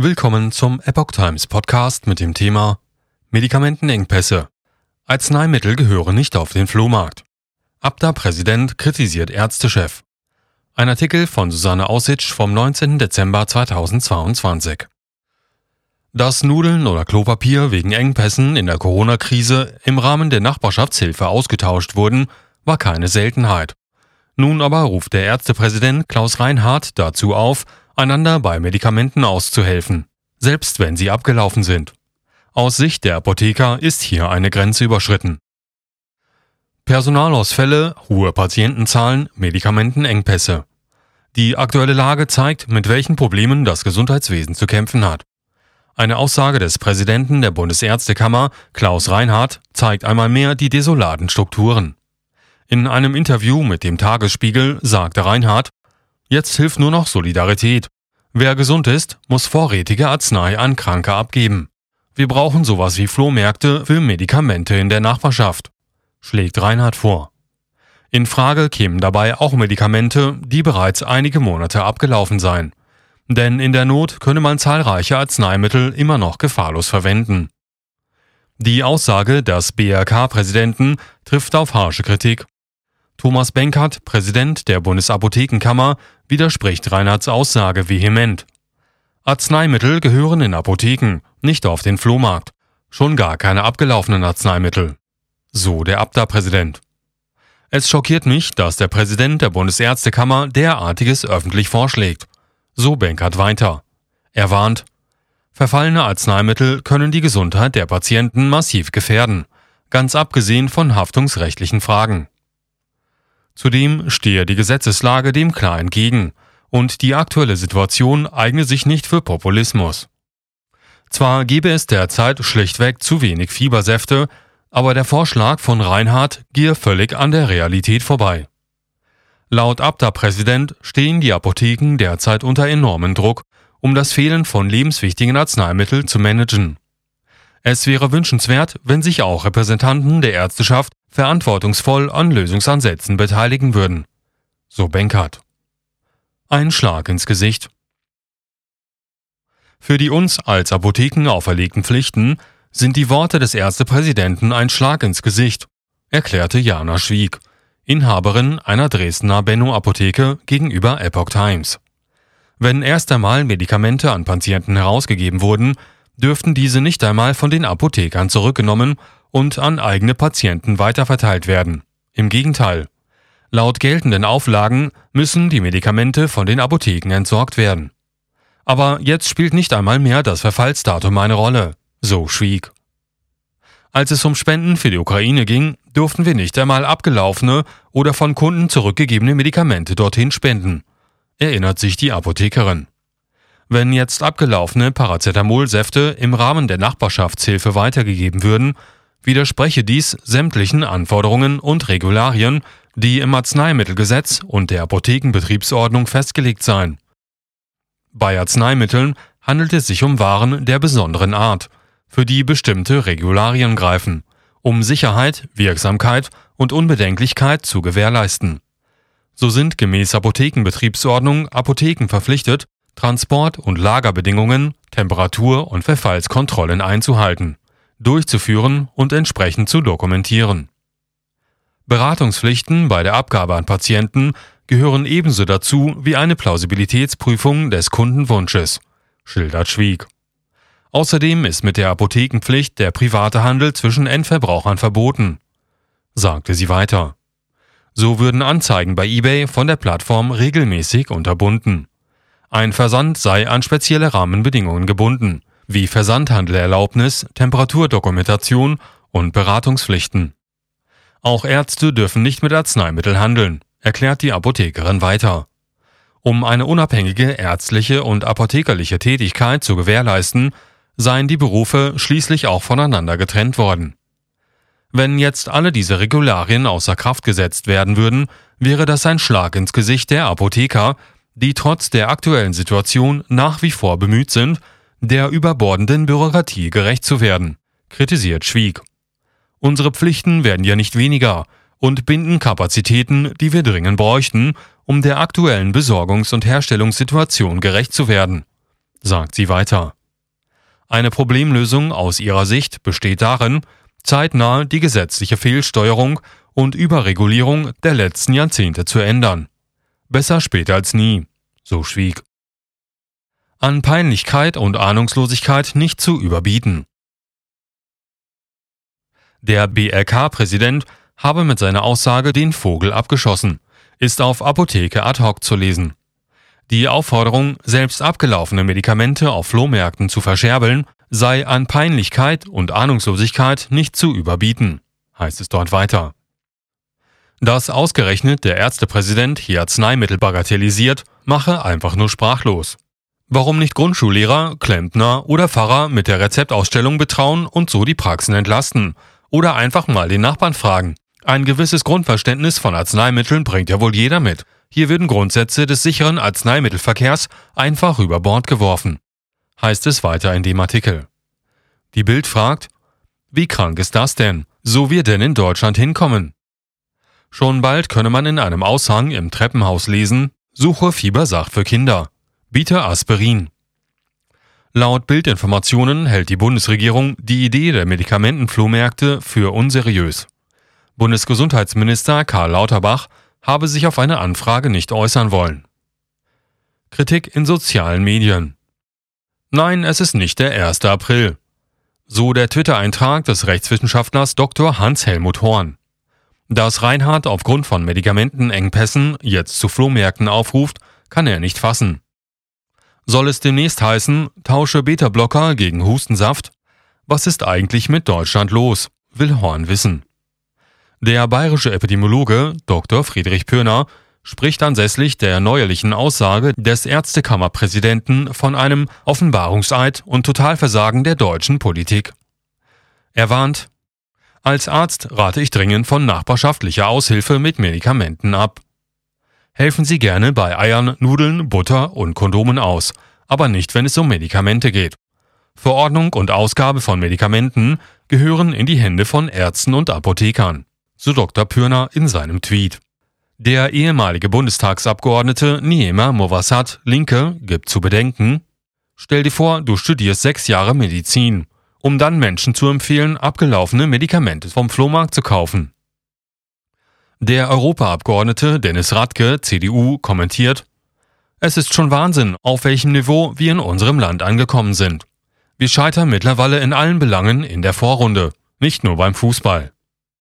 Willkommen zum Epoch Times Podcast mit dem Thema Medikamentenengpässe. Arzneimittel gehören nicht auf den Flohmarkt. Abda-Präsident kritisiert Ärztechef. Ein Artikel von Susanne Aussitsch vom 19. Dezember 2022. Dass Nudeln oder Klopapier wegen Engpässen in der Corona-Krise im Rahmen der Nachbarschaftshilfe ausgetauscht wurden, war keine Seltenheit. Nun aber ruft der Ärztepräsident Klaus Reinhardt dazu auf, einander bei Medikamenten auszuhelfen, selbst wenn sie abgelaufen sind. Aus Sicht der Apotheker ist hier eine Grenze überschritten. Personalausfälle, hohe Patientenzahlen, Medikamentenengpässe. Die aktuelle Lage zeigt, mit welchen Problemen das Gesundheitswesen zu kämpfen hat. Eine Aussage des Präsidenten der Bundesärztekammer, Klaus Reinhardt, zeigt einmal mehr die desolaten Strukturen. In einem Interview mit dem Tagesspiegel sagte Reinhardt, Jetzt hilft nur noch Solidarität. Wer gesund ist, muss vorrätige Arznei an Kranke abgeben. Wir brauchen sowas wie Flohmärkte für Medikamente in der Nachbarschaft, schlägt Reinhard vor. In Frage kämen dabei auch Medikamente, die bereits einige Monate abgelaufen seien. Denn in der Not könne man zahlreiche Arzneimittel immer noch gefahrlos verwenden. Die Aussage des BRK-Präsidenten trifft auf harsche Kritik. Thomas Benkert, Präsident der Bundesapothekenkammer, widerspricht Reinhards Aussage vehement. Arzneimittel gehören in Apotheken, nicht auf den Flohmarkt. Schon gar keine abgelaufenen Arzneimittel. So der Abda-Präsident. Es schockiert mich, dass der Präsident der Bundesärztekammer derartiges öffentlich vorschlägt. So Benkert weiter. Er warnt, verfallene Arzneimittel können die Gesundheit der Patienten massiv gefährden, ganz abgesehen von haftungsrechtlichen Fragen. Zudem stehe die Gesetzeslage dem klar entgegen und die aktuelle Situation eigne sich nicht für Populismus. Zwar gebe es derzeit schlichtweg zu wenig Fiebersäfte, aber der Vorschlag von Reinhardt gehe völlig an der Realität vorbei. Laut Abda-Präsident stehen die Apotheken derzeit unter enormen Druck, um das Fehlen von lebenswichtigen Arzneimitteln zu managen. Es wäre wünschenswert, wenn sich auch Repräsentanten der Ärzteschaft verantwortungsvoll an Lösungsansätzen beteiligen würden. So Benkert. Ein Schlag ins Gesicht. Für die uns als Apotheken auferlegten Pflichten sind die Worte des Ärztepräsidenten ein Schlag ins Gesicht, erklärte Jana Schwieg, Inhaberin einer Dresdner Benno-Apotheke gegenüber Epoch Times. Wenn erst einmal Medikamente an Patienten herausgegeben wurden, dürften diese nicht einmal von den Apothekern zurückgenommen und an eigene Patienten weiterverteilt werden. Im Gegenteil. Laut geltenden Auflagen müssen die Medikamente von den Apotheken entsorgt werden. Aber jetzt spielt nicht einmal mehr das Verfallsdatum eine Rolle, so schwieg. Als es um Spenden für die Ukraine ging, durften wir nicht einmal abgelaufene oder von Kunden zurückgegebene Medikamente dorthin spenden, erinnert sich die Apothekerin. Wenn jetzt abgelaufene Paracetamolsäfte im Rahmen der Nachbarschaftshilfe weitergegeben würden, widerspreche dies sämtlichen Anforderungen und Regularien, die im Arzneimittelgesetz und der Apothekenbetriebsordnung festgelegt seien. Bei Arzneimitteln handelt es sich um Waren der besonderen Art, für die bestimmte Regularien greifen, um Sicherheit, Wirksamkeit und Unbedenklichkeit zu gewährleisten. So sind gemäß Apothekenbetriebsordnung Apotheken verpflichtet, Transport- und Lagerbedingungen, Temperatur- und Verfallskontrollen einzuhalten durchzuführen und entsprechend zu dokumentieren. Beratungspflichten bei der Abgabe an Patienten gehören ebenso dazu wie eine Plausibilitätsprüfung des Kundenwunsches, schildert Schwieg. Außerdem ist mit der Apothekenpflicht der private Handel zwischen Endverbrauchern verboten, sagte sie weiter. So würden Anzeigen bei eBay von der Plattform regelmäßig unterbunden. Ein Versand sei an spezielle Rahmenbedingungen gebunden, wie Versandhandelerlaubnis, Temperaturdokumentation und Beratungspflichten. Auch Ärzte dürfen nicht mit Arzneimittel handeln, erklärt die Apothekerin weiter. Um eine unabhängige ärztliche und apothekerliche Tätigkeit zu gewährleisten, seien die Berufe schließlich auch voneinander getrennt worden. Wenn jetzt alle diese Regularien außer Kraft gesetzt werden würden, wäre das ein Schlag ins Gesicht der Apotheker, die trotz der aktuellen Situation nach wie vor bemüht sind, der überbordenden Bürokratie gerecht zu werden, kritisiert Schwieg. Unsere Pflichten werden ja nicht weniger und binden Kapazitäten, die wir dringend bräuchten, um der aktuellen Besorgungs- und Herstellungssituation gerecht zu werden. sagt sie weiter. Eine Problemlösung aus ihrer Sicht besteht darin, zeitnah die gesetzliche Fehlsteuerung und Überregulierung der letzten Jahrzehnte zu ändern. Besser später als nie, so schwieg. An Peinlichkeit und Ahnungslosigkeit nicht zu überbieten. Der BRK-Präsident habe mit seiner Aussage den Vogel abgeschossen, ist auf Apotheke ad hoc zu lesen. Die Aufforderung, selbst abgelaufene Medikamente auf Flohmärkten zu verscherbeln, sei an Peinlichkeit und Ahnungslosigkeit nicht zu überbieten, heißt es dort weiter. Dass ausgerechnet der Ärztepräsident hier Arzneimittel bagatellisiert, mache einfach nur sprachlos. Warum nicht Grundschullehrer, Klempner oder Pfarrer mit der Rezeptausstellung betrauen und so die Praxen entlasten? Oder einfach mal den Nachbarn fragen. Ein gewisses Grundverständnis von Arzneimitteln bringt ja wohl jeder mit. Hier würden Grundsätze des sicheren Arzneimittelverkehrs einfach über Bord geworfen. Heißt es weiter in dem Artikel. Die Bild fragt, wie krank ist das denn? So wir denn in Deutschland hinkommen? Schon bald könne man in einem Aushang im Treppenhaus lesen, Suche Fiebersacht für Kinder. Biete Aspirin. Laut Bildinformationen hält die Bundesregierung die Idee der Medikamentenflohmärkte für unseriös. Bundesgesundheitsminister Karl Lauterbach habe sich auf eine Anfrage nicht äußern wollen. Kritik in sozialen Medien. Nein, es ist nicht der 1. April. So der Twitter-Eintrag des Rechtswissenschaftlers Dr. Hans-Helmut Horn. Dass Reinhardt aufgrund von Medikamentenengpässen jetzt zu Flohmärkten aufruft, kann er nicht fassen. Soll es demnächst heißen, tausche Beta-Blocker gegen Hustensaft? Was ist eigentlich mit Deutschland los? Will Horn wissen. Der bayerische Epidemiologe Dr. Friedrich Pöhner spricht ansässlich der neuerlichen Aussage des Ärztekammerpräsidenten von einem Offenbarungseid und Totalversagen der deutschen Politik. Er warnt, als Arzt rate ich dringend von nachbarschaftlicher Aushilfe mit Medikamenten ab. Helfen Sie gerne bei Eiern, Nudeln, Butter und Kondomen aus, aber nicht, wenn es um Medikamente geht. Verordnung und Ausgabe von Medikamenten gehören in die Hände von Ärzten und Apothekern, so Dr. Pürner in seinem Tweet. Der ehemalige Bundestagsabgeordnete Niema Movassat, Linke, gibt zu bedenken, Stell dir vor, du studierst sechs Jahre Medizin um dann Menschen zu empfehlen, abgelaufene Medikamente vom Flohmarkt zu kaufen. Der Europaabgeordnete Dennis Radke, CDU, kommentiert, es ist schon Wahnsinn, auf welchem Niveau wir in unserem Land angekommen sind. Wir scheitern mittlerweile in allen Belangen in der Vorrunde, nicht nur beim Fußball.